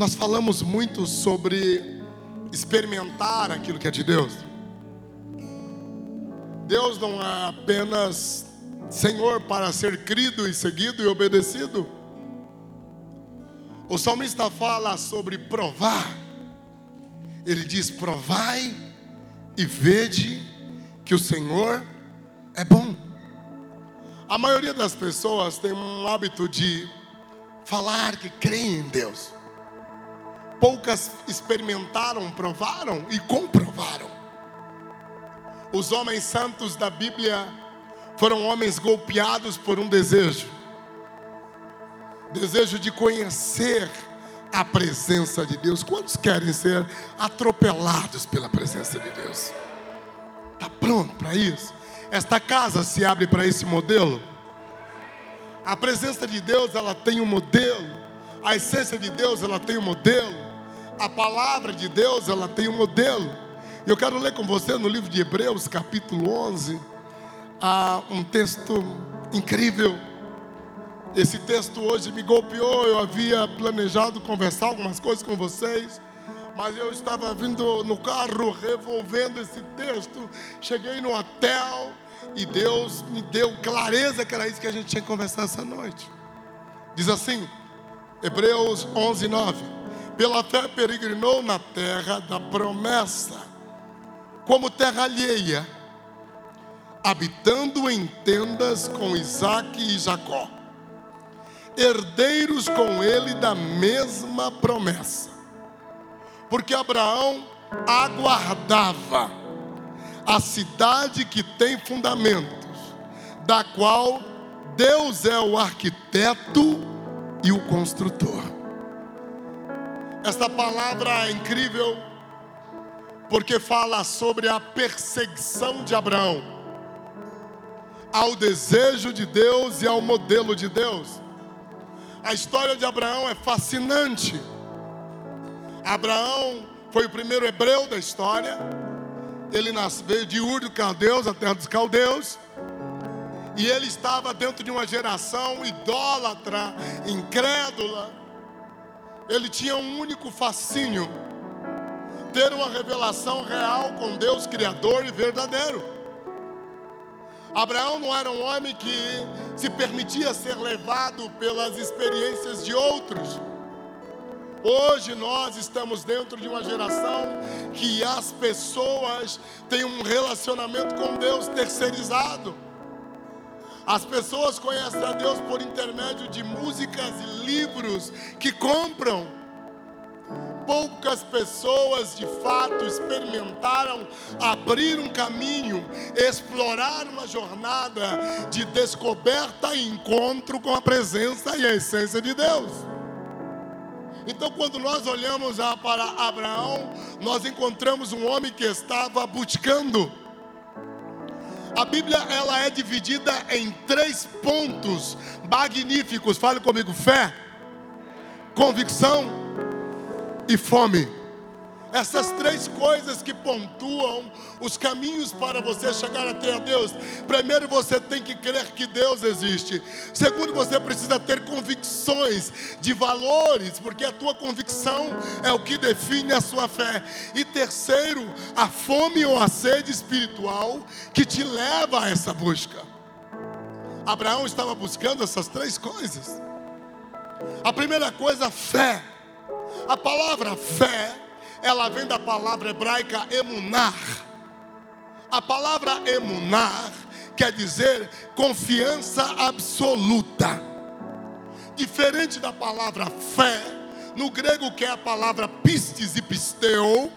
Nós falamos muito sobre experimentar aquilo que é de Deus. Deus não é apenas Senhor para ser crido e seguido e obedecido. O salmista fala sobre provar. Ele diz: provai e vede que o Senhor é bom. A maioria das pessoas tem um hábito de falar que creem em Deus. Poucas experimentaram, provaram e comprovaram. Os homens santos da Bíblia foram homens golpeados por um desejo desejo de conhecer a presença de Deus. Quantos querem ser atropelados pela presença de Deus? Está pronto para isso? Esta casa se abre para esse modelo? A presença de Deus, ela tem um modelo. A essência de Deus, ela tem um modelo. A palavra de Deus, ela tem um modelo. Eu quero ler com você no livro de Hebreus, capítulo 11, ah, um texto incrível. Esse texto hoje me golpeou. Eu havia planejado conversar algumas coisas com vocês, mas eu estava vindo no carro revolvendo esse texto. Cheguei no hotel e Deus me deu clareza que era isso que a gente tinha que conversar essa noite. Diz assim, Hebreus 11, 9: Pela fé peregrinou na terra da promessa, como terra alheia, habitando em tendas com Isaac e Jacó, herdeiros com ele da mesma promessa, porque Abraão aguardava a cidade que tem fundamentos, da qual Deus é o arquiteto e o construtor. Esta palavra é incrível porque fala sobre a perseguição de Abraão ao desejo de Deus e ao modelo de Deus. A história de Abraão é fascinante. Abraão foi o primeiro hebreu da história ele veio de Ur dos Caldeus, a terra dos Caldeus. E ele estava dentro de uma geração idólatra, incrédula. Ele tinha um único fascínio: ter uma revelação real com Deus Criador e verdadeiro. Abraão não era um homem que se permitia ser levado pelas experiências de outros. Hoje nós estamos dentro de uma geração que as pessoas têm um relacionamento com Deus terceirizado. As pessoas conhecem a Deus por intermédio de músicas e livros que compram. Poucas pessoas de fato experimentaram abrir um caminho, explorar uma jornada de descoberta e encontro com a presença e a essência de Deus. Então, quando nós olhamos para Abraão, nós encontramos um homem que estava buscando. A Bíblia ela é dividida em três pontos magníficos. Fale comigo: fé, convicção e fome. Essas três coisas que pontuam os caminhos para você chegar até a Deus. Primeiro, você tem que crer que Deus existe. Segundo, você precisa ter convicções de valores, porque a tua convicção é o que define a sua fé. E terceiro, a fome ou a sede espiritual que te leva a essa busca. Abraão estava buscando essas três coisas. A primeira coisa, fé. A palavra fé ela vem da palavra hebraica emunar. A palavra emunar quer dizer confiança absoluta. Diferente da palavra fé, no grego que é a palavra pistes e pisteu,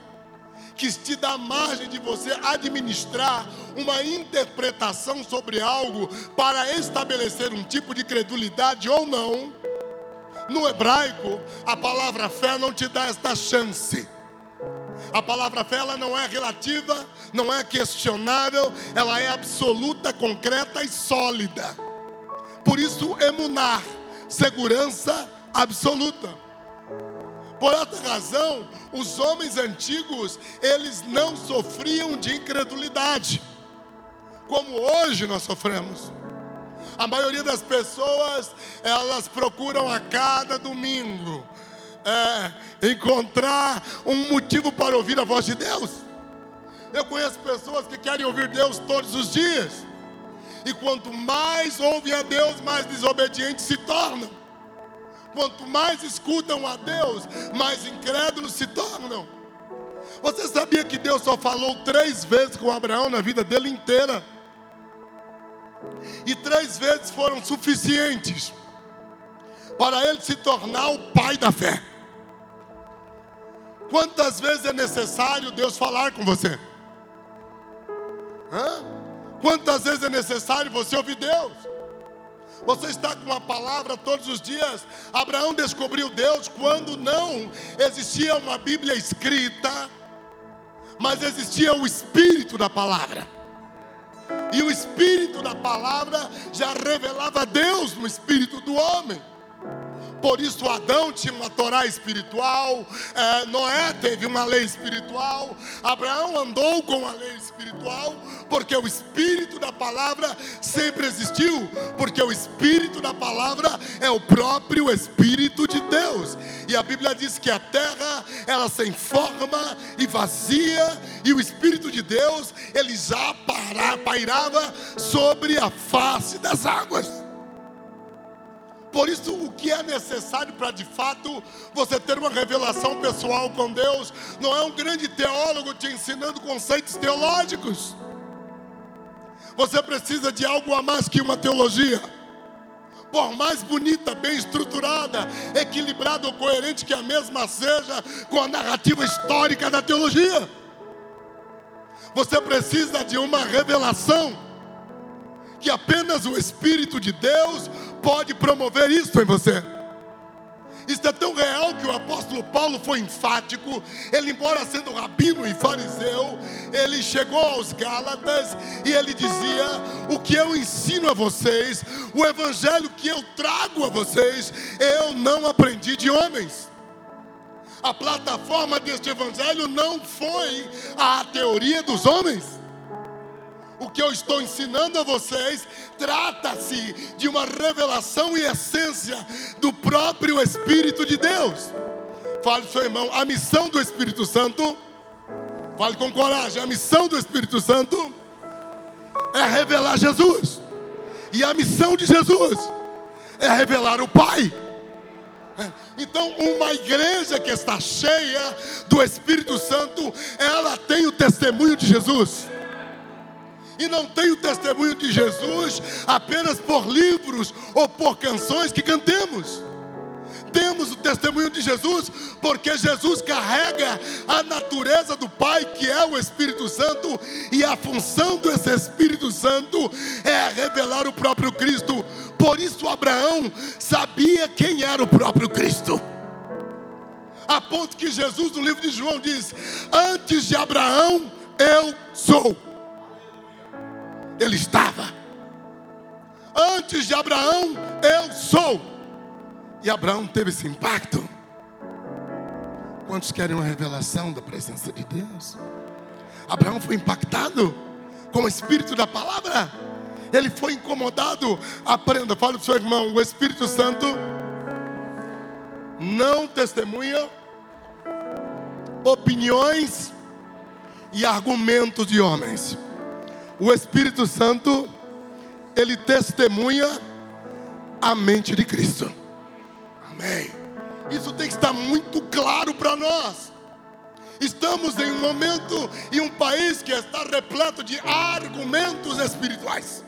que te dá margem de você administrar uma interpretação sobre algo para estabelecer um tipo de credulidade ou não. No hebraico, a palavra fé não te dá esta chance. A palavra fé ela não é relativa, não é questionável, ela é absoluta, concreta e sólida. Por isso, emunar, segurança absoluta. Por outra razão, os homens antigos, eles não sofriam de incredulidade, como hoje nós sofremos. A maioria das pessoas, elas procuram a cada domingo é, encontrar um motivo para ouvir a voz de Deus. Eu conheço pessoas que querem ouvir Deus todos os dias. E quanto mais ouvem a Deus, mais desobedientes se tornam. Quanto mais escutam a Deus, mais incrédulos se tornam. Você sabia que Deus só falou três vezes com Abraão na vida dele inteira? E três vezes foram suficientes para ele se tornar o pai da fé. Quantas vezes é necessário Deus falar com você? Hã? Quantas vezes é necessário você ouvir Deus? Você está com uma palavra todos os dias. Abraão descobriu Deus quando não existia uma Bíblia escrita, mas existia o Espírito da palavra. E o Espírito da palavra já revelava Deus no espírito do homem. Por isso Adão tinha uma Torá espiritual, é, Noé teve uma lei espiritual, Abraão andou com a lei espiritual, porque o Espírito da palavra sempre existiu, porque o Espírito da palavra é o próprio Espírito de Deus. E a Bíblia diz que a terra ela sem forma e vazia, e o Espírito de Deus ele já pairava sobre a face das águas. Por isso, o que é necessário para de fato você ter uma revelação pessoal com Deus, não é um grande teólogo te ensinando conceitos teológicos. Você precisa de algo a mais que uma teologia. Por mais bonita, bem estruturada, equilibrada ou coerente que a mesma seja com a narrativa histórica da teologia. Você precisa de uma revelação que apenas o Espírito de Deus pode promover isso em você. Isso é tão real que o apóstolo Paulo foi enfático. Ele, embora sendo rabino e fariseu, ele chegou aos Gálatas e ele dizia: O que eu ensino a vocês, o evangelho que eu trago a vocês, eu não aprendi de homens. A plataforma deste evangelho não foi a teoria dos homens o que eu estou ensinando a vocês trata-se de uma revelação e essência do próprio Espírito de Deus. Fale, seu irmão, a missão do Espírito Santo, fale com coragem, a missão do Espírito Santo é revelar Jesus, e a missão de Jesus é revelar o Pai. Então, uma igreja que está cheia do Espírito Santo, ela tem o testemunho de Jesus e não tem o testemunho de Jesus apenas por livros ou por canções que cantemos. Temos o testemunho de Jesus porque Jesus carrega a natureza do Pai, que é o Espírito Santo, e a função desse Espírito Santo é revelar o próprio Cristo. Por isso, Abraão sabia quem era o próprio Cristo. A ponto que Jesus, no livro de João, diz: Antes de Abraão, eu sou ele estava. Antes de Abraão, eu sou. E Abraão teve esse impacto. Quantos querem uma revelação da presença de Deus? Abraão foi impactado com o espírito da palavra. Ele foi incomodado. Aprenda, fala para o seu irmão: o Espírito Santo não testemunha opiniões e argumentos de homens o Espírito Santo, ele testemunha a mente de Cristo. Amém. Isso tem que estar muito claro para nós. Estamos em um momento e um país que está repleto de argumentos espirituais,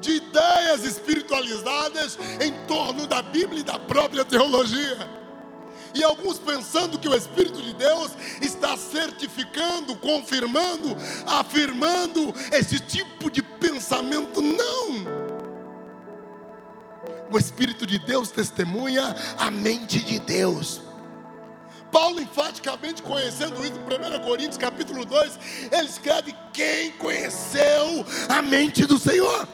de ideias espiritualizadas em torno da Bíblia e da própria teologia e alguns pensando que o Espírito de Deus está certificando, confirmando, afirmando esse tipo de pensamento. Não! O Espírito de Deus testemunha a mente de Deus. Paulo, enfaticamente conhecendo isso, em 1 Coríntios capítulo 2, ele escreve: Quem conheceu a mente do Senhor?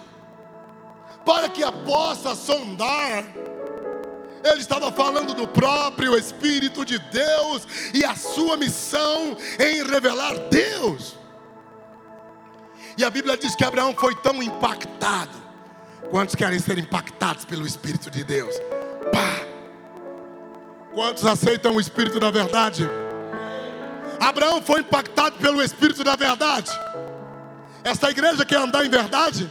Para que a possa sondar ele estava falando do próprio Espírito de Deus e a sua missão em revelar Deus. E a Bíblia diz que Abraão foi tão impactado. Quantos querem ser impactados pelo Espírito de Deus? Pá! Quantos aceitam o Espírito da verdade? Abraão foi impactado pelo Espírito da verdade. Esta igreja quer andar em verdade?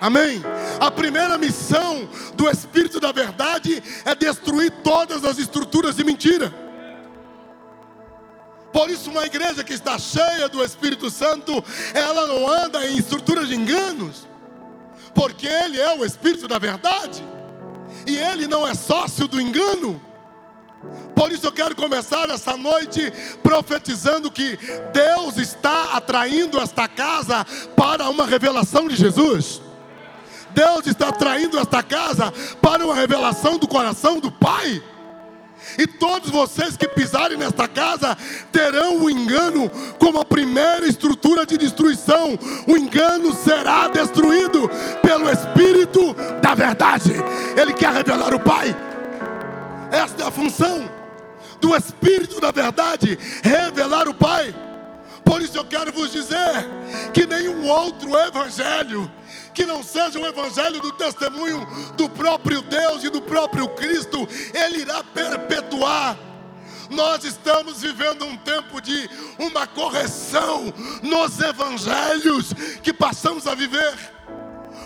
Amém? A primeira missão do Espírito da Verdade é destruir todas as estruturas de mentira. Por isso, uma igreja que está cheia do Espírito Santo, ela não anda em estruturas de enganos, porque Ele é o Espírito da Verdade, e Ele não é sócio do engano. Por isso eu quero começar essa noite profetizando que Deus está atraindo esta casa para uma revelação de Jesus. Deus está atraindo esta casa para uma revelação do coração do Pai. E todos vocês que pisarem nesta casa terão o engano como a primeira estrutura de destruição. O engano será destruído pelo Espírito da Verdade. Ele quer revelar o Pai. Esta é a função do Espírito da Verdade revelar o Pai. Por isso eu quero vos dizer que nenhum outro evangelho que não seja o evangelho do testemunho do próprio Deus e do próprio Cristo, ele irá perpetuar. Nós estamos vivendo um tempo de uma correção nos evangelhos que passamos a viver.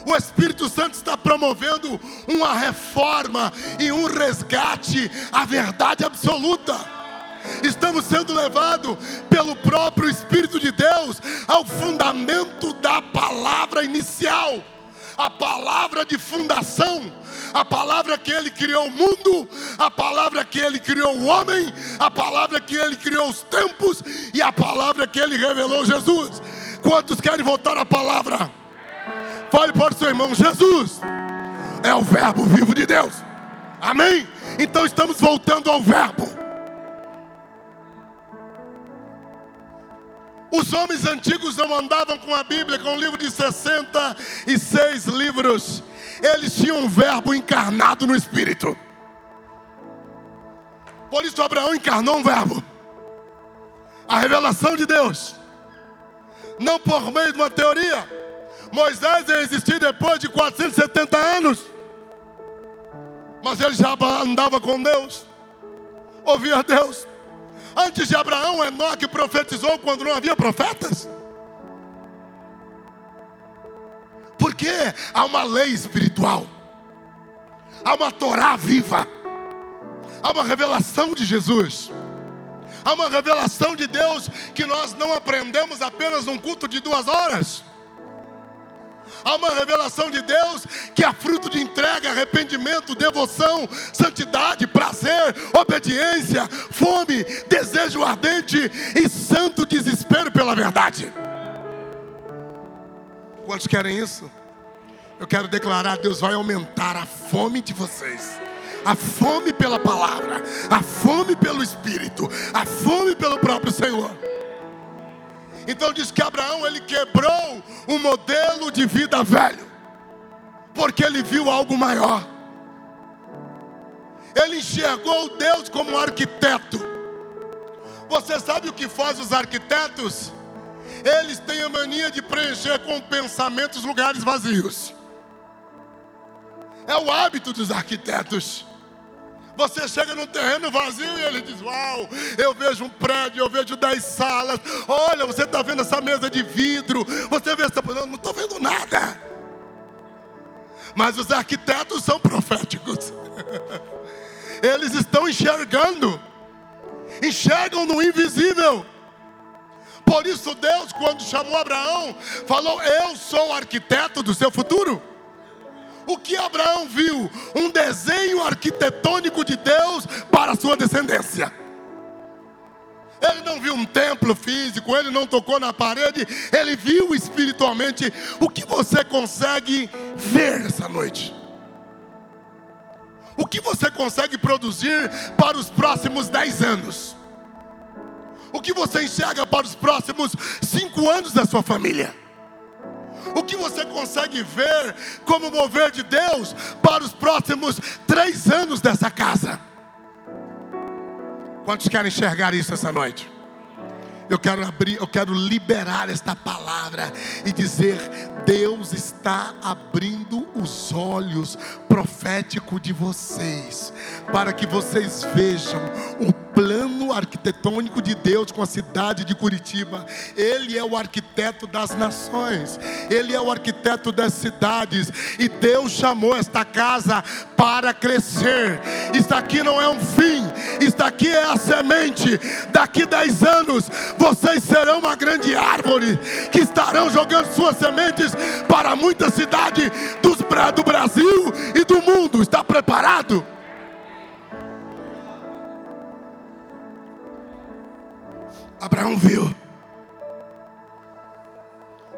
O Espírito Santo está promovendo uma reforma e um resgate à verdade absoluta estamos sendo levados pelo próprio Espírito de Deus ao fundamento da palavra inicial, a palavra de fundação, a palavra que Ele criou o mundo, a palavra que Ele criou o homem, a palavra que Ele criou os tempos e a palavra que Ele revelou Jesus. Quantos querem voltar à palavra? Fale para o seu irmão: Jesus é o Verbo vivo de Deus. Amém? Então estamos voltando ao Verbo. Os homens antigos não andavam com a Bíblia, com um livro de 66 livros. Eles tinham um verbo encarnado no Espírito. Por isso Abraão encarnou um verbo. A revelação de Deus. Não por meio de uma teoria. Moisés existiu depois de 470 anos. Mas ele já andava com Deus. Ouvia Deus. Antes de Abraão, Enoque profetizou quando não havia profetas. Porque há uma lei espiritual, há uma Torá viva, há uma revelação de Jesus, há uma revelação de Deus que nós não aprendemos apenas num culto de duas horas. Há uma revelação de Deus que é fruto de entrega, arrependimento, devoção, santidade, prazer, obediência, fome, desejo ardente e santo desespero pela verdade. Quantos querem isso? Eu quero declarar: Deus vai aumentar a fome de vocês a fome pela palavra, a fome pelo Espírito, a fome pelo próprio Senhor. Então diz que Abraão ele quebrou o modelo de vida velho, porque ele viu algo maior. Ele enxergou Deus como um arquiteto. Você sabe o que faz os arquitetos? Eles têm a mania de preencher com pensamentos lugares vazios. É o hábito dos arquitetos. Você chega num terreno vazio e ele diz: Uau, eu vejo um prédio, eu vejo dez salas. Olha, você está vendo essa mesa de vidro. Você vê essa. Eu não estou vendo nada. Mas os arquitetos são proféticos. Eles estão enxergando. Enxergam no invisível. Por isso, Deus, quando chamou Abraão, falou: Eu sou o arquiteto do seu futuro. O que Abraão viu? Um desenho arquitetônico de Deus para a sua descendência. Ele não viu um templo físico, ele não tocou na parede, ele viu espiritualmente. O que você consegue ver essa noite? O que você consegue produzir para os próximos dez anos? O que você enxerga para os próximos cinco anos da sua família? O que você consegue ver como mover de Deus para os próximos três anos dessa casa. Quantos querem enxergar isso essa noite? Eu quero abrir, eu quero liberar esta palavra e dizer: Deus está abrindo os olhos proféticos de vocês, para que vocês vejam o plano arquitetônico de Deus com a cidade de Curitiba. Ele é o arquiteto das nações, ele é o arquiteto das cidades, e Deus chamou esta casa para crescer. Isso aqui não é um fim, isso aqui é a semente. Daqui 10 anos, vocês serão uma grande árvore que estarão jogando suas sementes para muita cidade do Brasil e do mundo. Está preparado? Abraão viu.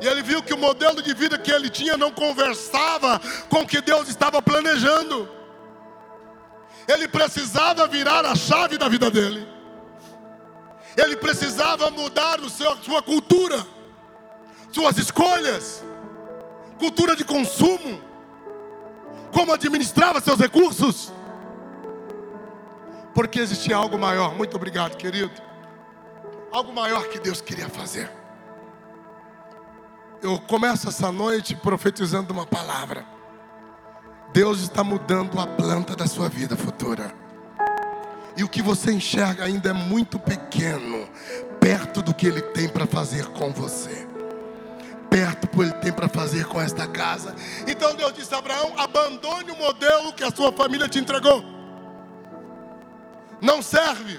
E ele viu que o modelo de vida que ele tinha não conversava com o que Deus estava planejando. Ele precisava virar a chave da vida dele. Ele precisava mudar o seu, sua cultura, suas escolhas, cultura de consumo, como administrava seus recursos. Porque existia algo maior. Muito obrigado, querido algo maior que Deus queria fazer. Eu começo essa noite profetizando uma palavra. Deus está mudando a planta da sua vida futura. E o que você enxerga ainda é muito pequeno, perto do que Ele tem para fazer com você. Perto do que Ele tem para fazer com esta casa. Então Deus disse a Abraão: abandone o modelo que a sua família te entregou. Não serve.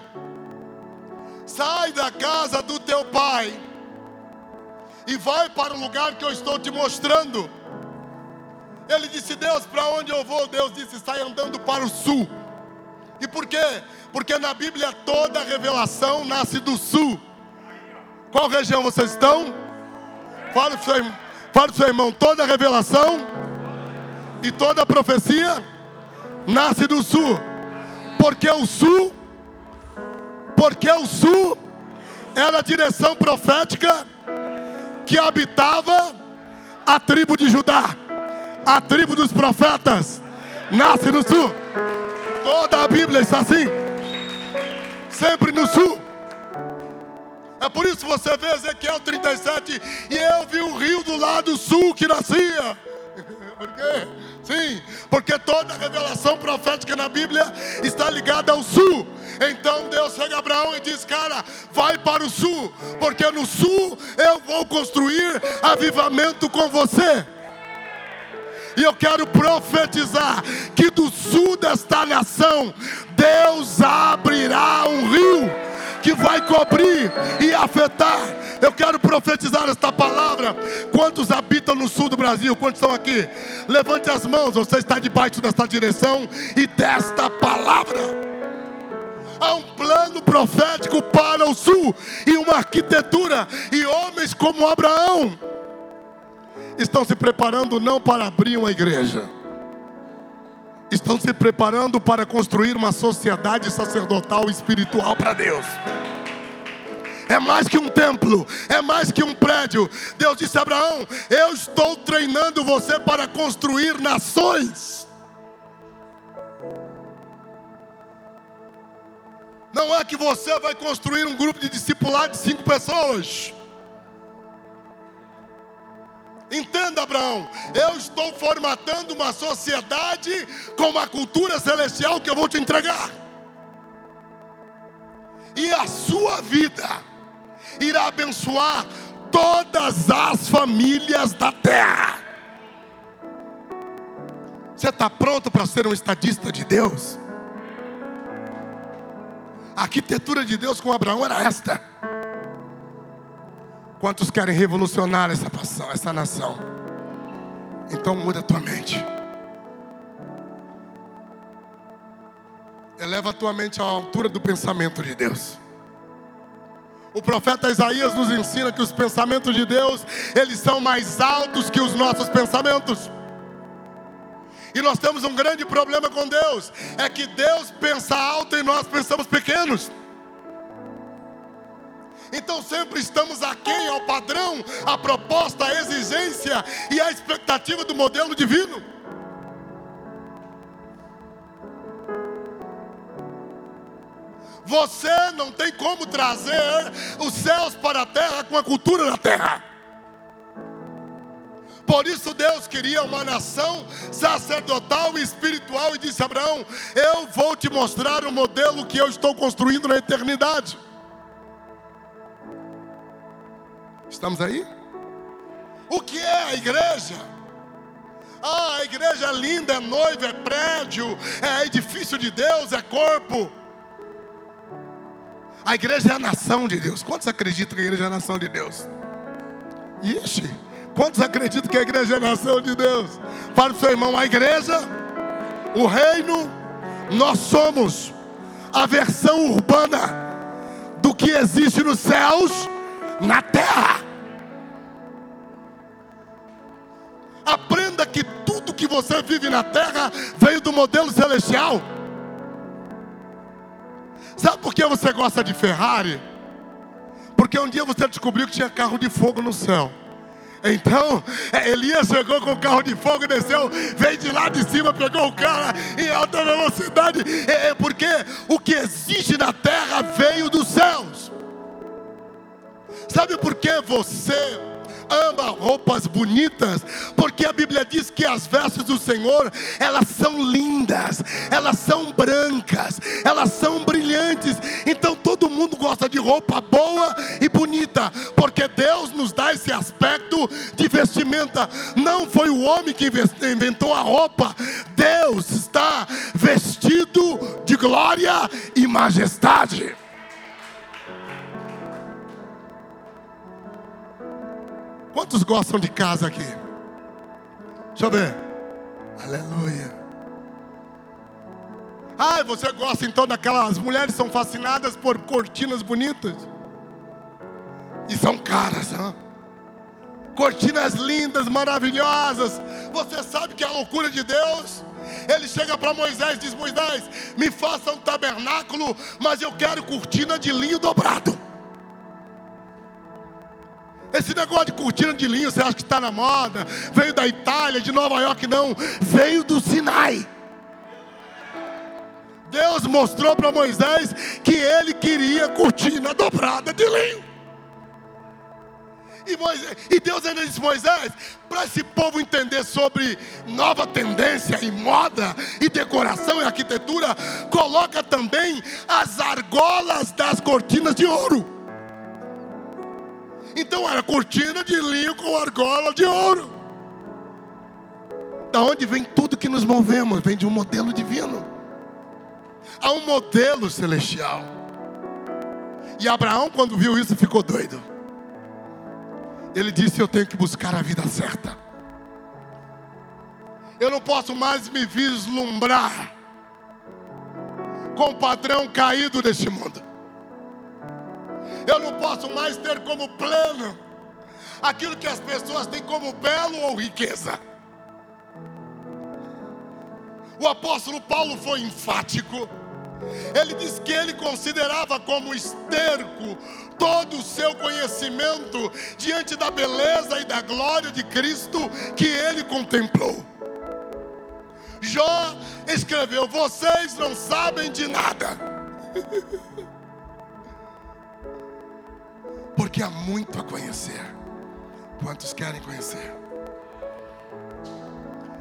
Sai da casa do teu pai e vai para o lugar que eu estou te mostrando. Ele disse: Deus, para onde eu vou? Deus disse: sai andando para o sul. E por quê? Porque na Bíblia toda revelação nasce do sul. Qual região vocês estão? Fala para o seu, fala seu irmão: toda revelação e toda profecia nasce do sul. Porque o sul porque o sul era a direção profética que habitava a tribo de Judá, a tribo dos profetas, nasce no sul. Toda a Bíblia está assim, sempre no sul. É por isso que você vê Ezequiel 37 e eu vi o rio do lado sul que nascia. Por quê? Sim, porque toda revelação profética na Bíblia está ligada ao sul. Então Deus chega a Abraão e diz: Cara, vai para o sul, porque no sul eu vou construir avivamento com você. E eu quero profetizar que do sul desta nação, Deus abrirá um rio que vai cobrir e afetar. Eu quero profetizar esta palavra. Quantos habitam no sul do Brasil? Quantos estão aqui? Levante as mãos. Você está debaixo desta direção e desta palavra. Há um plano profético para o sul e uma arquitetura e homens como Abraão estão se preparando não para abrir uma igreja estão se preparando para construir uma sociedade sacerdotal espiritual para Deus. É mais que um templo, é mais que um prédio. Deus disse a Abraão: Eu estou treinando você para construir nações. Não é que você vai construir um grupo de discipulados de cinco pessoas. Entenda, Abraão, eu estou formatando uma sociedade com uma cultura celestial que eu vou te entregar. E a sua vida irá abençoar todas as famílias da terra. Você está pronto para ser um estadista de Deus? A arquitetura de Deus com Abraão era esta. Quantos querem revolucionar essa, nação, essa nação? Então muda a tua mente. Eleva a tua mente à altura do pensamento de Deus. O profeta Isaías nos ensina que os pensamentos de Deus, eles são mais altos que os nossos pensamentos. E nós temos um grande problema com Deus, é que Deus pensa alto e nós pensamos pequenos. Então sempre estamos aquém ao padrão, à proposta, à exigência e à expectativa do modelo divino. Você não tem como trazer os céus para a terra com a cultura da terra. Por isso Deus queria uma nação sacerdotal e espiritual e disse a Abraão: Eu vou te mostrar o modelo que eu estou construindo na eternidade. Estamos aí? O que é a igreja? Ah, a igreja é linda, é noiva, é prédio, é edifício de Deus, é corpo. A igreja é a nação de Deus. Quantos acreditam que a igreja é a nação de Deus? Ixi, quantos acreditam que a igreja é a nação de Deus? Para o seu irmão, a igreja, o reino, nós somos a versão urbana do que existe nos céus, na terra. Aprenda que tudo que você vive na terra veio do modelo celestial. Sabe por que você gosta de Ferrari? Porque um dia você descobriu que tinha carro de fogo no céu. Então, é, Elias chegou com o carro de fogo, desceu, veio de lá de cima, pegou o cara em alta velocidade. É, é porque o que existe na terra veio dos céus. Sabe por que você ama roupas bonitas, porque a Bíblia diz que as vestes do Senhor, elas são lindas, elas são brancas, elas são brilhantes. Então todo mundo gosta de roupa boa e bonita, porque Deus nos dá esse aspecto de vestimenta. Não foi o homem que inventou a roupa, Deus está vestido de glória e majestade. Quantos gostam de casa aqui? Deixa eu ver. Aleluia. Ai, você gosta então daquelas mulheres são fascinadas por cortinas bonitas. E são caras, hein? Cortinas lindas, maravilhosas. Você sabe que é a loucura de Deus. Ele chega para Moisés e diz: Moisés, me faça um tabernáculo, mas eu quero cortina de linho dobrado. Esse negócio de cortina de linho, você acha que está na moda? Veio da Itália, de Nova York, não. Veio do Sinai. Deus mostrou para Moisés que ele queria cortina dobrada de linho. E, Moisés, e Deus ainda disse: Moisés, para esse povo entender sobre nova tendência em moda e decoração e arquitetura, coloca também as argolas das cortinas de ouro. Então era cortina de linho com argola de ouro. Da onde vem tudo que nos movemos? Vem de um modelo divino. Há um modelo celestial. E Abraão, quando viu isso, ficou doido. Ele disse: Eu tenho que buscar a vida certa. Eu não posso mais me vislumbrar com o padrão caído deste mundo. Eu não posso mais ter como plano aquilo que as pessoas têm como belo ou riqueza. O apóstolo Paulo foi enfático. Ele diz que ele considerava como esterco todo o seu conhecimento diante da beleza e da glória de Cristo que ele contemplou. Jó escreveu: Vocês não sabem de nada. porque há muito a conhecer. Quantos querem conhecer?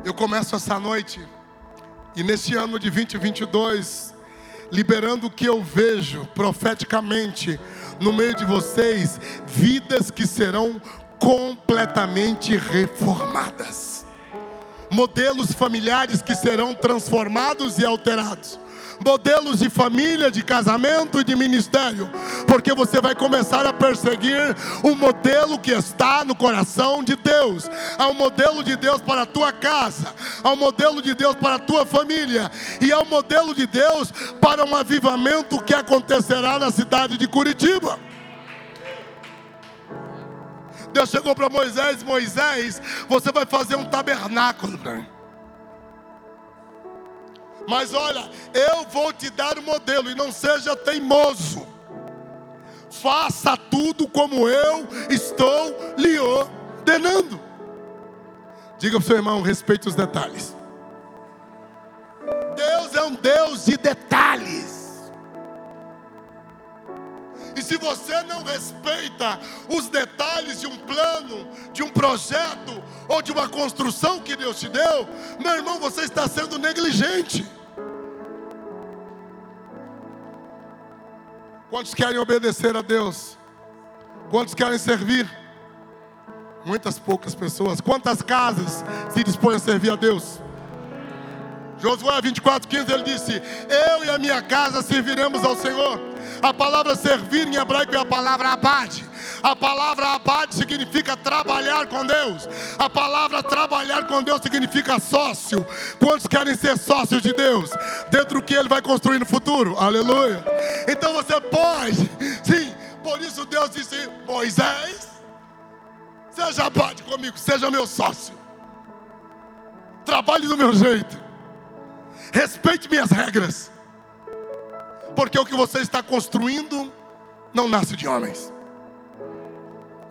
Eu começo essa noite, e neste ano de 2022, liberando o que eu vejo profeticamente no meio de vocês, vidas que serão completamente reformadas, modelos familiares que serão transformados e alterados modelos de família, de casamento e de ministério, porque você vai começar a perseguir o modelo que está no coração de Deus. Há um modelo de Deus para a tua casa, há um modelo de Deus para a tua família, e há um modelo de Deus para um avivamento que acontecerá na cidade de Curitiba. Deus chegou para Moisés: Moisés, você vai fazer um tabernáculo para mim. Mas olha, eu vou te dar o modelo e não seja teimoso. Faça tudo como eu estou lhe ordenando. Diga para o seu irmão, respeite os detalhes. Deus é um Deus de detalhes. Se você não respeita os detalhes de um plano, de um projeto ou de uma construção que Deus te deu, meu irmão, você está sendo negligente. Quantos querem obedecer a Deus? Quantos querem servir? Muitas poucas pessoas. Quantas casas se dispõem a servir a Deus? Josué 24, 15, ele disse: Eu e a minha casa serviremos ao Senhor. A palavra servir em hebraico é a palavra abade. A palavra abade significa trabalhar com Deus. A palavra trabalhar com Deus significa sócio. Quantos querem ser sócios de Deus? Dentro do que Ele vai construir no futuro. Aleluia. Então você pode, sim. Por isso Deus disse: Moisés, seja abade comigo, seja meu sócio. Trabalhe do meu jeito. Respeite minhas regras. Porque o que você está construindo não nasce de homens.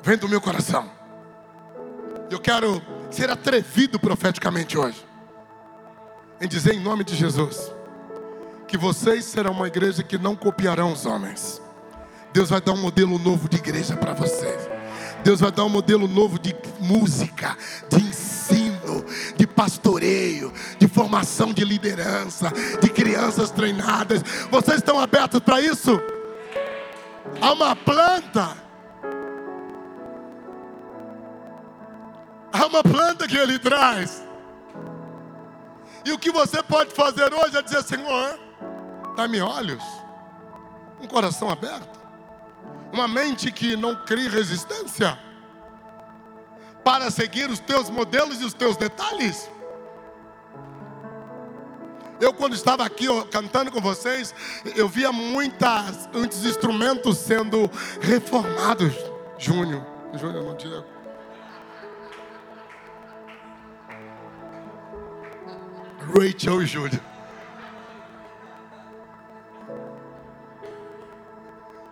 Vem do meu coração. Eu quero ser atrevido profeticamente hoje. Em dizer em nome de Jesus. Que vocês serão uma igreja que não copiarão os homens. Deus vai dar um modelo novo de igreja para vocês. Deus vai dar um modelo novo de música, de ensino, de pastoreio, de formação de liderança, de crianças treinadas. Vocês estão abertos para isso? Há uma planta. Há uma planta que ele traz. E o que você pode fazer hoje é dizer: Senhor, dá-me olhos, um coração aberto, uma mente que não cria resistência para seguir os teus modelos e os teus detalhes. Eu, quando estava aqui ó, cantando com vocês, eu via muitas, muitos instrumentos sendo reformados. Júnior, Júnior, não tira. Rachel e Júlio.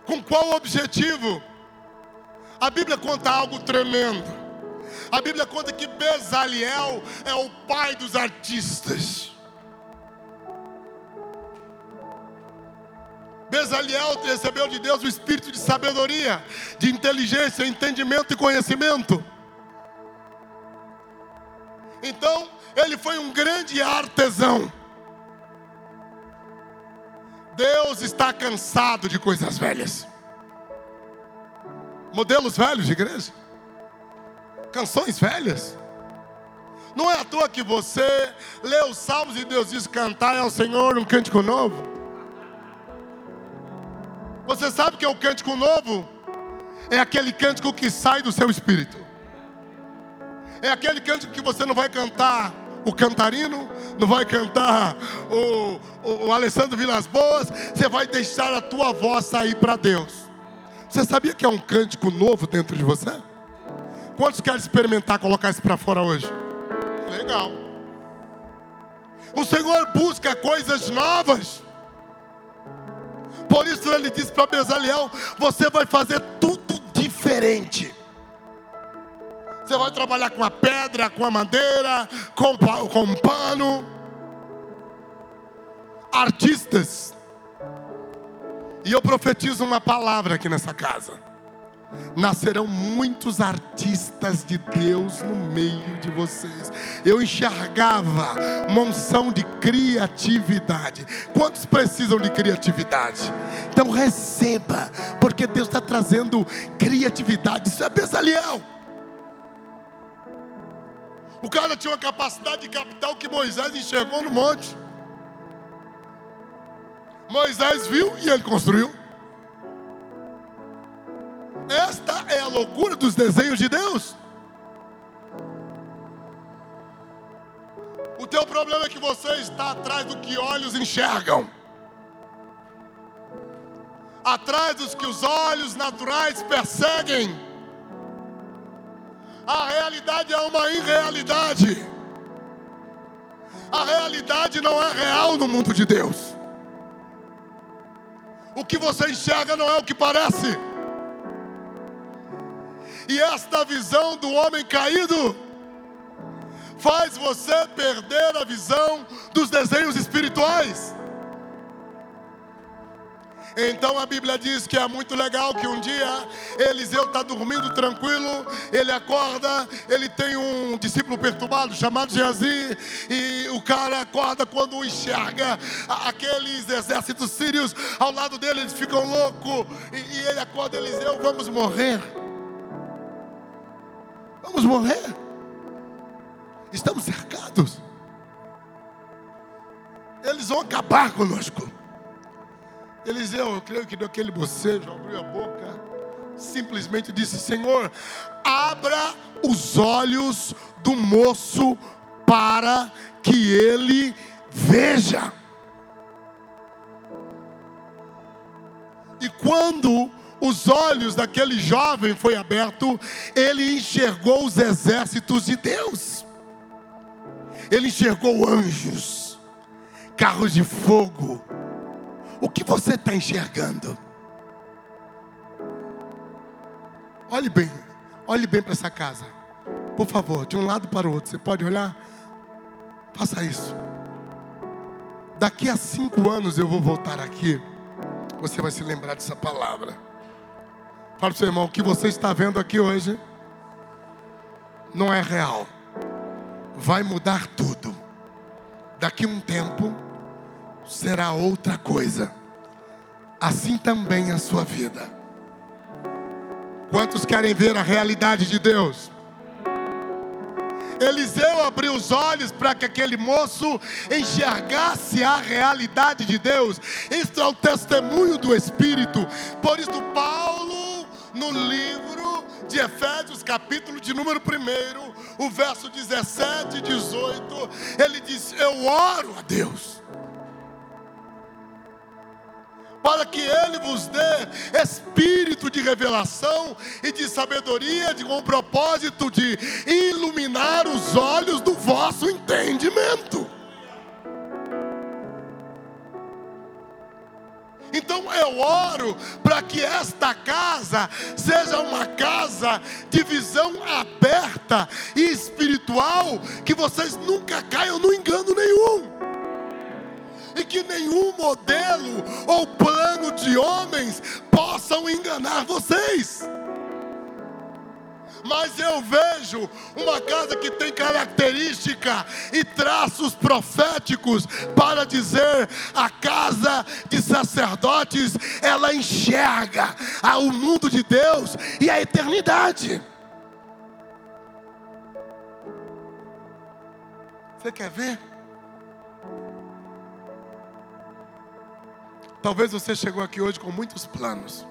Com qual objetivo? A Bíblia conta algo tremendo. A Bíblia conta que Bezaliel é o pai dos artistas. Bezaliel recebeu de Deus o espírito de sabedoria, de inteligência, entendimento e conhecimento. Então, ele foi um grande artesão. Deus está cansado de coisas velhas. Modelos velhos de igreja canções velhas. Não é à toa que você lê os salmos e Deus diz: cantar ao Senhor um cântico novo. Você sabe que é o cântico novo? É aquele cântico que sai do seu espírito. É aquele cântico que você não vai cantar o cantarino, não vai cantar o, o, o Alessandro Vilas Boas, você vai deixar a tua voz sair para Deus. Você sabia que é um cântico novo dentro de você? Quantos querem experimentar colocar isso para fora hoje? Legal. O Senhor busca coisas novas. Por isso ele disse para Bezaliel: Você vai fazer tudo diferente. Você vai trabalhar com a pedra, com a madeira, com, com pano. Artistas. E eu profetizo uma palavra aqui nessa casa nascerão muitos artistas de Deus no meio de vocês. Eu enxergava uma unção de criatividade. Quantos precisam de criatividade? Então receba, porque Deus está trazendo criatividade. Isso é Bezaliel. O cara tinha uma capacidade de capital que Moisés enxergou no monte. Moisés viu e ele construiu. Esta é a loucura dos desenhos de Deus. O teu problema é que você está atrás do que olhos enxergam. Atrás dos que os olhos naturais perseguem. A realidade é uma irrealidade. A realidade não é real no mundo de Deus. O que você enxerga não é o que parece. E esta visão do homem caído faz você perder a visão dos desenhos espirituais. Então a Bíblia diz que é muito legal que um dia Eliseu está dormindo tranquilo, ele acorda, ele tem um discípulo perturbado chamado Geazi, e o cara acorda quando enxerga aqueles exércitos sírios ao lado dele, eles ficam loucos, e, e ele acorda Eliseu, vamos morrer. Vamos morrer. Estamos cercados. Eles vão acabar conosco. Eliseu, eu creio que deu aquele bocejo, abriu a boca, simplesmente disse: Senhor, abra os olhos do moço para que ele veja. E quando os olhos daquele jovem foi aberto, ele enxergou os exércitos de Deus. Ele enxergou anjos, carros de fogo, o que você está enxergando? Olhe bem, olhe bem para essa casa. Por favor, de um lado para o outro. Você pode olhar? Faça isso. Daqui a cinco anos eu vou voltar aqui. Você vai se lembrar dessa palavra. Fala para o seu irmão: o que você está vendo aqui hoje não é real. Vai mudar tudo. Daqui um tempo será outra coisa. Assim também a sua vida. Quantos querem ver a realidade de Deus? Eliseu abriu os olhos para que aquele moço enxergasse a realidade de Deus. Isso é o testemunho do Espírito. Por isso, Paulo, no livro de Efésios, capítulo de número 1, o verso 17 e 18, ele diz: Eu oro a Deus para que Ele vos dê espírito de revelação e de sabedoria, de, com o propósito de iluminar os olhos do vosso entendimento. Então eu oro para que esta casa seja uma casa de visão aberta e espiritual, que vocês nunca caiam no engano nenhum e que nenhum modelo ou plano de homens possam enganar vocês. Mas eu vejo uma casa que tem característica e traços proféticos para dizer a casa de sacerdotes, ela enxerga o mundo de Deus e a eternidade. Você quer ver? Talvez você chegou aqui hoje com muitos planos,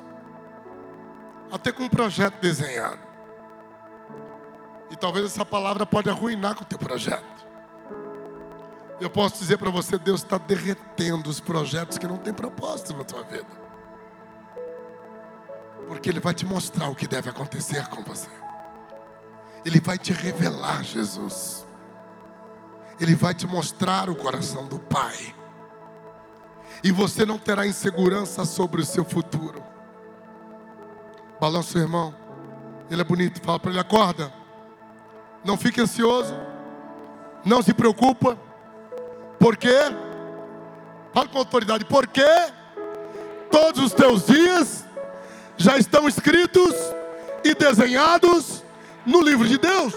até com um projeto desenhado. E talvez essa palavra pode arruinar com o teu projeto. Eu posso dizer para você, Deus está derretendo os projetos que não têm propósito na tua vida. Porque Ele vai te mostrar o que deve acontecer com você. Ele vai te revelar Jesus. Ele vai te mostrar o coração do Pai e você não terá insegurança sobre o seu futuro. Balança o irmão, ele é bonito, fala para ele: acorda, não fique ansioso, não se preocupa, porque, fala com autoridade, porque todos os teus dias já estão escritos e desenhados no livro de Deus.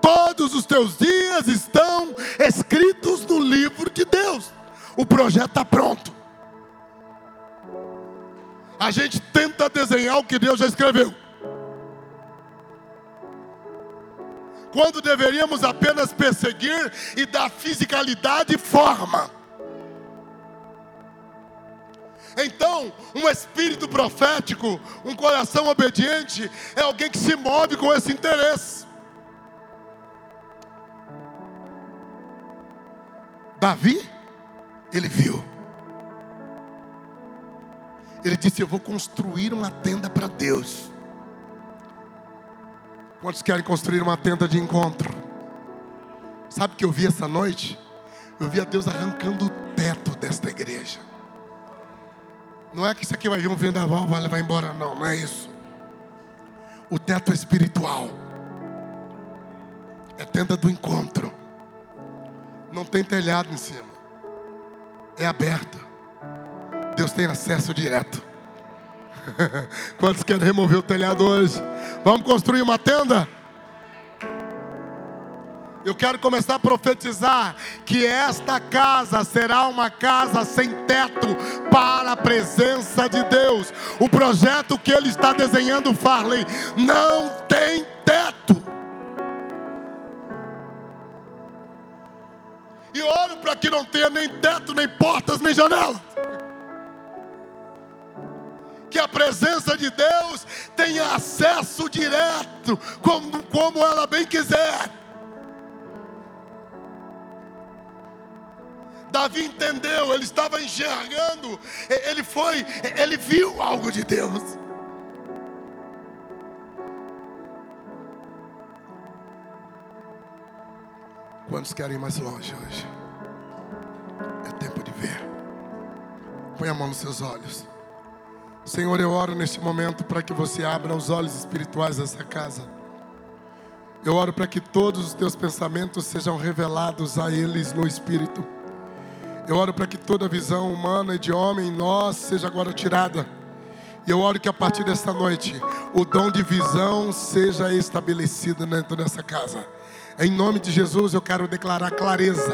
Todos os teus dias estão escritos no livro de Deus. O projeto está pronto. A gente tenta desenhar o que Deus já escreveu. Quando deveríamos apenas perseguir e dar fisicalidade e forma. Então, um espírito profético, um coração obediente, é alguém que se move com esse interesse. Davi, ele viu. Ele disse: Eu vou construir uma tenda para Deus. Quantos querem construir uma tenda de encontro? Sabe o que eu vi essa noite? Eu vi a Deus arrancando o teto desta igreja. Não é que isso aqui vai vir um vendaval, vai levar embora, não, não é isso. O teto é espiritual. É tenda do encontro. Não tem telhado em cima. É aberta. Deus tem acesso direto. Quantos querem remover o telhado hoje? Vamos construir uma tenda? Eu quero começar a profetizar que esta casa será uma casa sem teto para a presença de Deus. O projeto que ele está desenhando, Farley, não tem teto. E oro para que não tenha nem teto, nem portas, nem janelas que a presença de Deus tenha acesso direto, como, como ela bem quiser. Davi entendeu, ele estava enxergando, ele foi, ele viu algo de Deus. Quantos querem ir mais longe hoje? É tempo de ver. Põe a mão nos seus olhos. Senhor, eu oro neste momento para que você abra os olhos espirituais dessa casa. Eu oro para que todos os teus pensamentos sejam revelados a eles no Espírito. Eu oro para que toda visão humana e de homem em nós seja agora tirada. E eu oro que a partir desta noite o dom de visão seja estabelecido dentro dessa casa. Em nome de Jesus eu quero declarar clareza,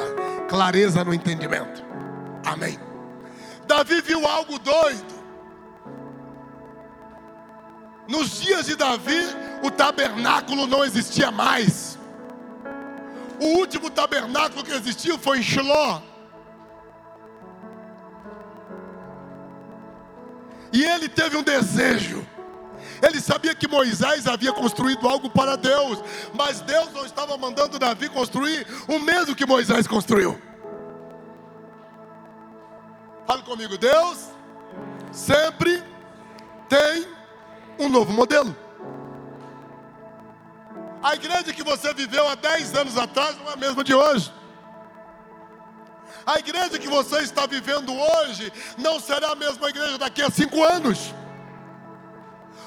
clareza no entendimento. Amém. Davi viu algo doido. Nos dias de Davi, o tabernáculo não existia mais. O último tabernáculo que existiu foi em Shiloh. E ele teve um desejo. Ele sabia que Moisés havia construído algo para Deus, mas Deus não estava mandando Davi construir o mesmo que Moisés construiu. Fale comigo, Deus sempre tem um novo modelo. A igreja que você viveu há 10 anos atrás não é a mesma de hoje. A igreja que você está vivendo hoje não será a mesma igreja daqui a cinco anos.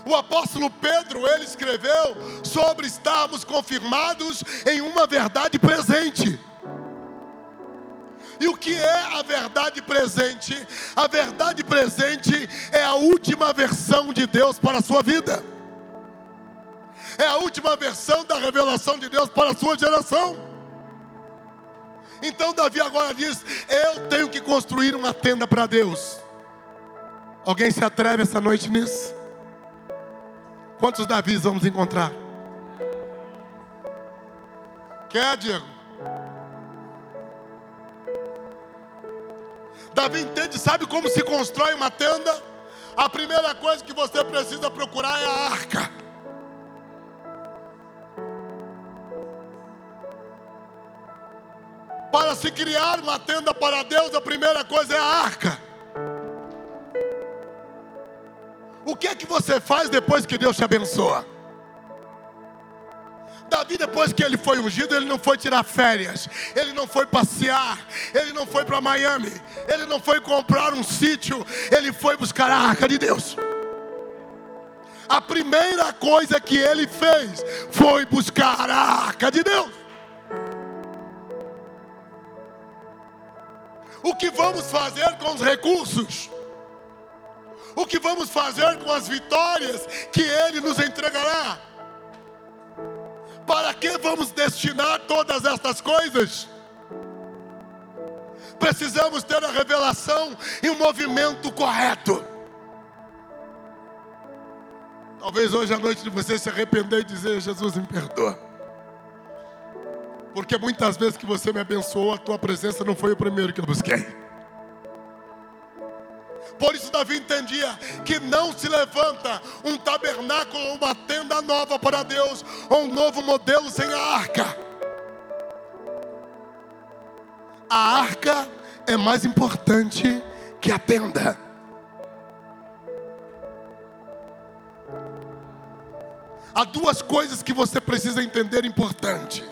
O apóstolo Pedro, ele escreveu sobre estarmos confirmados em uma verdade presente. E o que é a verdade presente? A verdade presente é a última versão de Deus para a sua vida. É a última versão da revelação de Deus para a sua geração. Então Davi agora diz: Eu tenho que construir uma tenda para Deus. Alguém se atreve essa noite nisso? Quantos Davis vamos encontrar? Quer, Diego? Davi entende, sabe como se constrói uma tenda? A primeira coisa que você precisa procurar é a arca. Para se criar uma tenda para Deus, a primeira coisa é a arca. O que é que você faz depois que Deus te abençoa? Davi, depois que ele foi ungido, ele não foi tirar férias, ele não foi passear, ele não foi para Miami, ele não foi comprar um sítio, ele foi buscar a arca de Deus. A primeira coisa que ele fez foi buscar a arca de Deus. O que vamos fazer com os recursos? O que vamos fazer com as vitórias que Ele nos entregará? Para que vamos destinar todas estas coisas? Precisamos ter a revelação e o movimento correto. Talvez hoje à noite você se arrepender e dizer: Jesus, me perdoa. Porque muitas vezes que você me abençoou, a tua presença não foi o primeiro que eu busquei. Por isso Davi entendia que não se levanta um tabernáculo, uma tenda nova para Deus, ou um novo modelo sem a arca. A arca é mais importante que a tenda. Há duas coisas que você precisa entender importante.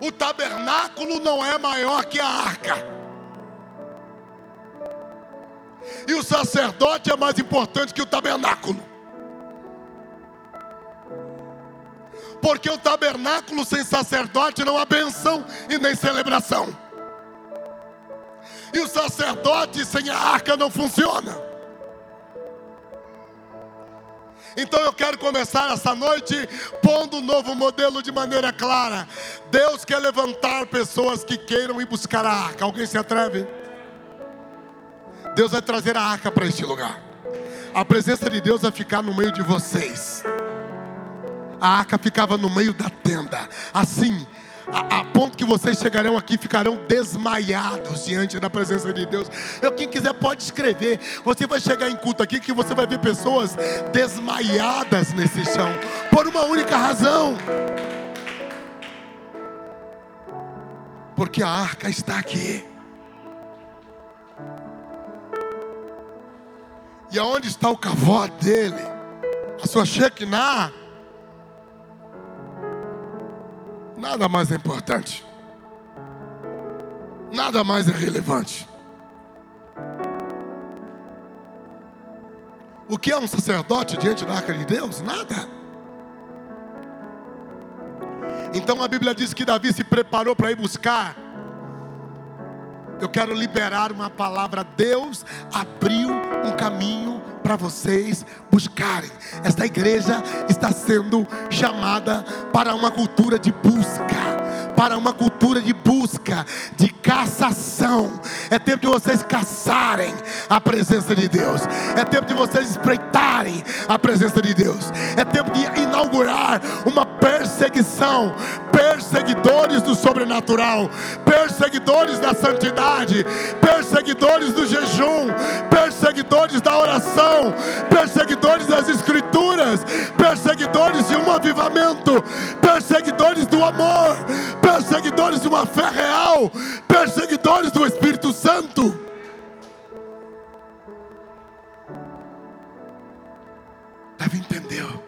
O tabernáculo não é maior que a arca. E o sacerdote é mais importante que o tabernáculo. Porque o tabernáculo sem sacerdote não há benção e nem celebração. E o sacerdote sem a arca não funciona. Então eu quero começar essa noite pondo um novo modelo de maneira clara. Deus quer levantar pessoas que queiram ir buscar a arca. Alguém se atreve? Deus vai trazer a arca para este lugar. A presença de Deus vai ficar no meio de vocês. A arca ficava no meio da tenda. Assim, a, a, ponto que vocês chegarão aqui ficarão desmaiados diante da presença de Deus. Eu, quem quiser pode escrever. Você vai chegar em culto aqui que você vai ver pessoas desmaiadas nesse chão por uma única razão. Porque a arca está aqui. E aonde está o cavó dele? A sua Shekinah Nada mais é importante. Nada mais é relevante. O que é um sacerdote diante da arca de Deus? Nada. Então a Bíblia diz que Davi se preparou para ir buscar. Eu quero liberar uma palavra. Deus abriu um caminho para vocês buscarem. Esta igreja está sendo chamada para uma cultura de busca para uma cultura de busca, de caçação. É tempo de vocês caçarem a presença de Deus. É tempo de vocês espreitarem a presença de Deus. É tempo de inaugurar uma perseguição. Perseguidores do sobrenatural, perseguidores da santidade, perseguidores do jejum, perseguidores da oração, perseguidores das escrituras, perseguidores de um avivamento, perseguidores do amor, perseguidores de uma fé real, perseguidores do Espírito Santo. Davi entendeu.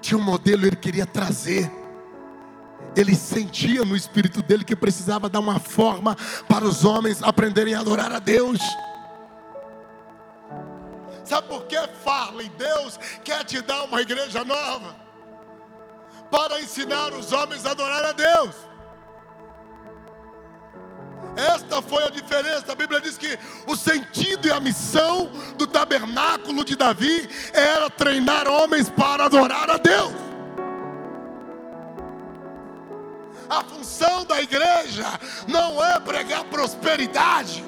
Tinha um modelo ele queria trazer. Ele sentia no espírito dele que precisava dar uma forma para os homens aprenderem a adorar a Deus. Sabe por que Farley? Deus quer te dar uma igreja nova para ensinar os homens a adorar a Deus. Esta foi a diferença. A Bíblia diz que o sentido e a missão do tabernáculo de Davi era treinar homens para adorar a Deus. A função da igreja não é pregar prosperidade,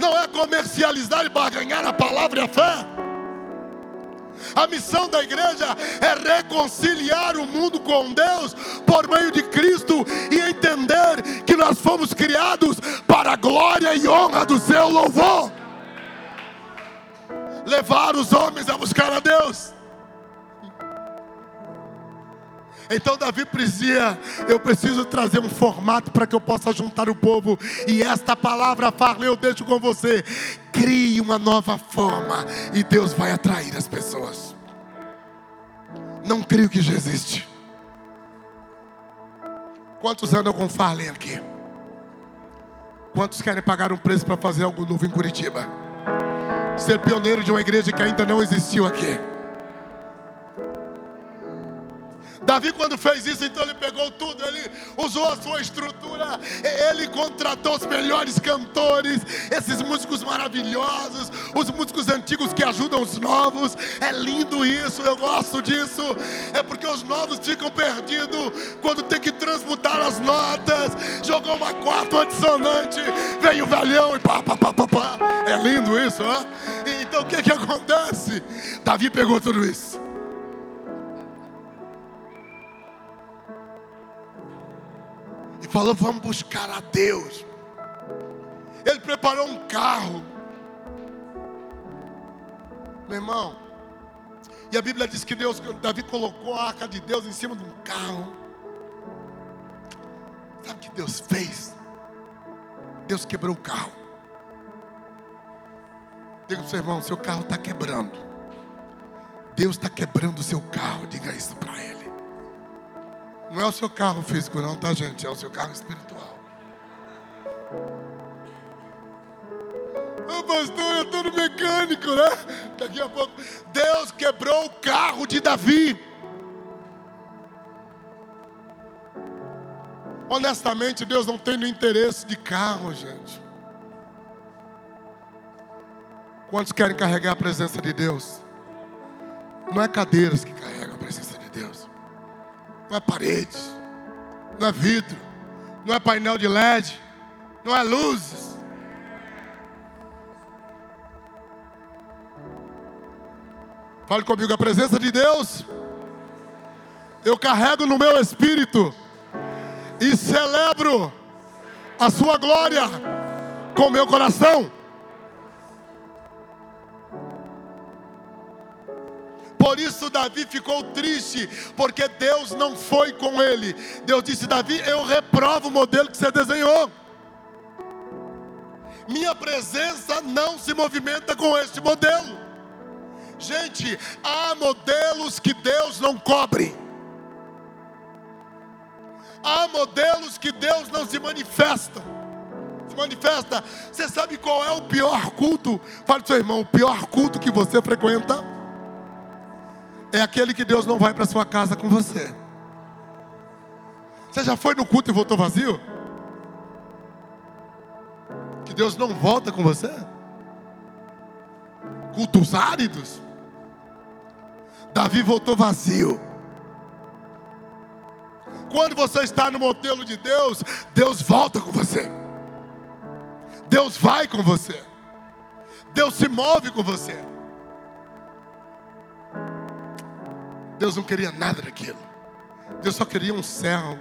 não é comercializar e barganhar a palavra e a fé. A missão da igreja é reconciliar o mundo com Deus por meio de Cristo e entender que nós fomos criados para a glória e honra do seu louvor. Levar os homens a buscar a Deus. Então Davi dizia: Eu preciso trazer um formato para que eu possa juntar o povo. E esta palavra fala, eu deixo com você. Crie uma nova forma e Deus vai atrair as pessoas. Não creio que já existe. Quantos andam com Farley aqui? Quantos querem pagar um preço para fazer algo novo em Curitiba? Ser pioneiro de uma igreja que ainda não existiu aqui. Davi, quando fez isso, então ele pegou tudo, ele usou a sua estrutura, ele contratou os melhores cantores, esses músicos maravilhosos, os músicos antigos que ajudam os novos. É lindo isso, eu gosto disso. É porque os novos ficam perdidos quando tem que transmutar as notas. Jogou uma quarta, dissonante, vem o velhão e pá, pá, pá, pá, pá. É lindo isso, ó. Então o que que acontece? Davi pegou tudo isso. Falou: Vamos buscar a Deus. Ele preparou um carro, meu irmão. E a Bíblia diz que Deus, Davi colocou a arca de Deus em cima de um carro. Sabe o que Deus fez? Deus quebrou o carro. Diga para o seu irmão: seu carro está quebrando. Deus está quebrando o seu carro. Diga isso para ele. Não é o seu carro físico, não, tá, gente? É o seu carro espiritual. Ô pastor, é tudo mecânico, né? Daqui a pouco. Deus quebrou o carro de Davi. Honestamente, Deus não tem no interesse de carro, gente. Quantos querem carregar a presença de Deus? Não é cadeiras que carregam Não é paredes. Não é vidro. Não é painel de LED. Não é luzes. Fale comigo, a presença de Deus. Eu carrego no meu espírito e celebro a sua glória com meu coração. Por isso Davi ficou triste, porque Deus não foi com ele. Deus disse: Davi, eu reprovo o modelo que você desenhou. Minha presença não se movimenta com este modelo. Gente, há modelos que Deus não cobre. Há modelos que Deus não se manifesta. Se manifesta. Você sabe qual é o pior culto? Fale para seu irmão, o pior culto que você frequenta é aquele que Deus não vai para sua casa com você. Você já foi no culto e voltou vazio? Que Deus não volta com você? Cultos áridos? Davi voltou vazio. Quando você está no modelo de Deus, Deus volta com você. Deus vai com você. Deus se move com você. Deus não queria nada daquilo. Deus só queria um servo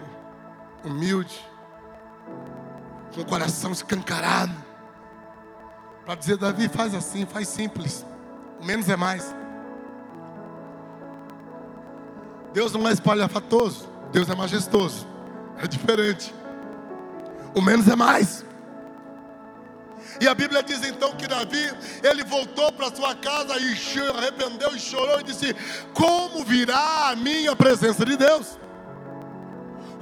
humilde, com o coração escancarado, para dizer: Davi, faz assim, faz simples, o menos é mais. Deus não é espalhafatoso. Deus é majestoso. É diferente. O menos é mais. E a Bíblia diz então que Davi, ele voltou para sua casa e arrependeu e chorou e disse: Como virá a minha presença de Deus?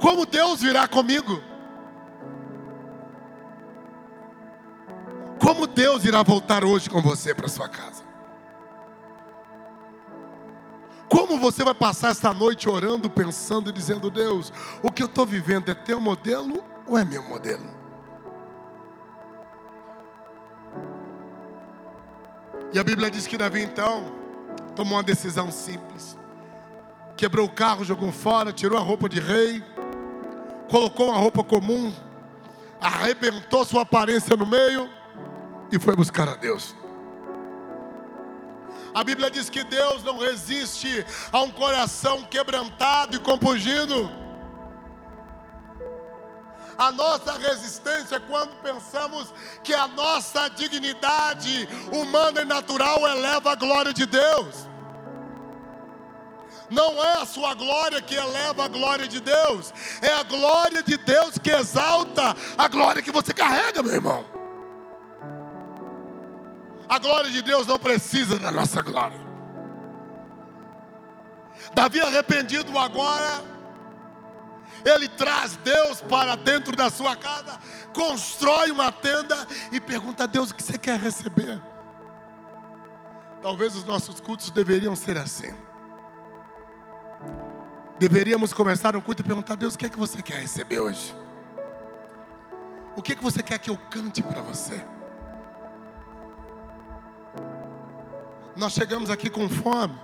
Como Deus virá comigo? Como Deus irá voltar hoje com você para sua casa? Como você vai passar esta noite orando, pensando e dizendo: Deus, o que eu estou vivendo é teu modelo ou é meu modelo? E a Bíblia diz que Davi então tomou uma decisão simples. Quebrou o carro, jogou fora, tirou a roupa de rei, colocou uma roupa comum, arrebentou sua aparência no meio e foi buscar a Deus. A Bíblia diz que Deus não resiste a um coração quebrantado e compungido. A nossa resistência é quando pensamos que a nossa dignidade humana e natural eleva a glória de Deus. Não é a sua glória que eleva a glória de Deus, é a glória de Deus que exalta a glória que você carrega, meu irmão. A glória de Deus não precisa da nossa glória. Davi arrependido agora, ele traz Deus para dentro da sua casa, constrói uma tenda e pergunta a Deus o que você quer receber. Talvez os nossos cultos deveriam ser assim. Deveríamos começar um culto e perguntar a Deus o que é que você quer receber hoje. O que é que você quer que eu cante para você? Nós chegamos aqui com fome.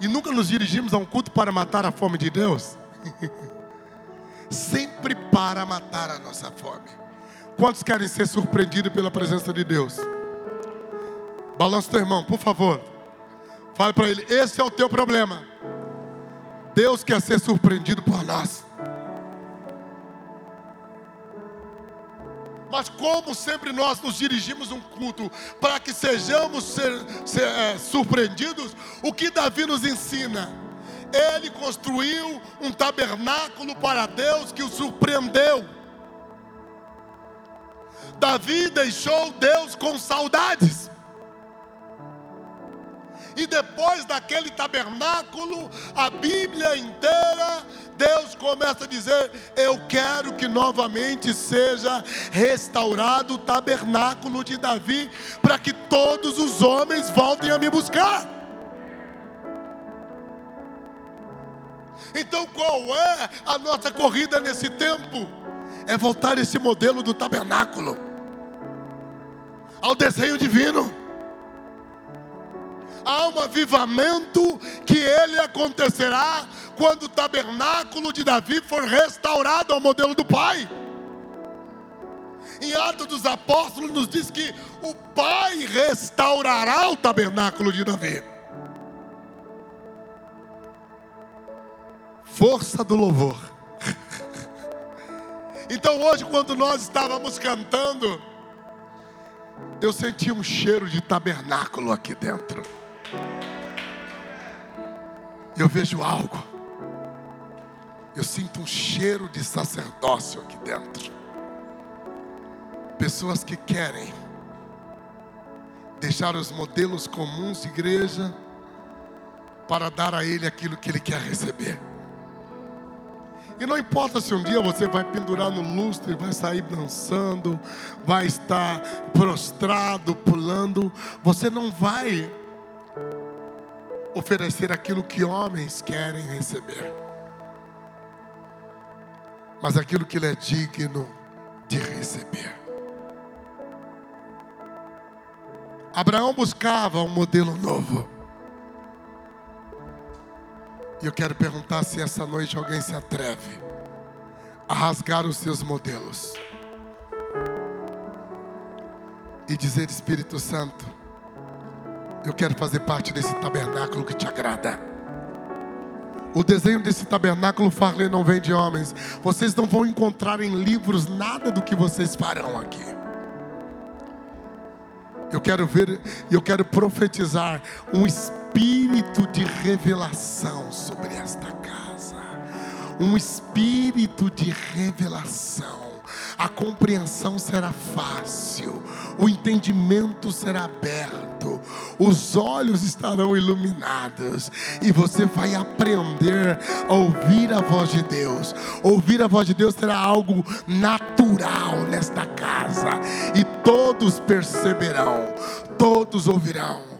E nunca nos dirigimos a um culto para matar a fome de Deus. Sempre para matar a nossa fome. Quantos querem ser surpreendidos pela presença de Deus? Balança teu irmão, por favor. Fale para ele: esse é o teu problema. Deus quer ser surpreendido por nós. Mas como sempre nós nos dirigimos um culto para que sejamos ser, ser, é, surpreendidos, o que Davi nos ensina? Ele construiu um tabernáculo para Deus que o surpreendeu. Davi deixou Deus com saudades. E depois daquele tabernáculo, a Bíblia inteira, Deus começa a dizer: Eu quero que novamente seja restaurado o tabernáculo de Davi, para que todos os homens voltem a me buscar. Então qual é a nossa corrida nesse tempo? É voltar esse modelo do tabernáculo ao desenho divino. Há um avivamento que ele acontecerá quando o tabernáculo de Davi for restaurado ao modelo do Pai. Em Atos dos Apóstolos nos diz que o Pai restaurará o tabernáculo de Davi. Força do louvor. Então hoje, quando nós estávamos cantando, eu senti um cheiro de tabernáculo aqui dentro. Eu vejo algo. Eu sinto um cheiro de sacerdócio aqui dentro. Pessoas que querem deixar os modelos comuns de igreja para dar a Ele aquilo que Ele quer receber. E não importa se um dia você vai pendurar no lustre, vai sair dançando, vai estar prostrado, pulando, você não vai oferecer aquilo que homens querem receber, mas aquilo que ele é digno de receber. Abraão buscava um modelo novo. E eu quero perguntar se essa noite alguém se atreve a rasgar os seus modelos e dizer: Espírito Santo, eu quero fazer parte desse tabernáculo que te agrada. O desenho desse tabernáculo, Farley, não vem de homens. Vocês não vão encontrar em livros nada do que vocês farão aqui. Eu quero ver, eu quero profetizar um espírito de revelação sobre esta casa. Um espírito de revelação a compreensão será fácil, o entendimento será aberto, os olhos estarão iluminados e você vai aprender a ouvir a voz de Deus. Ouvir a voz de Deus será algo natural nesta casa e todos perceberão, todos ouvirão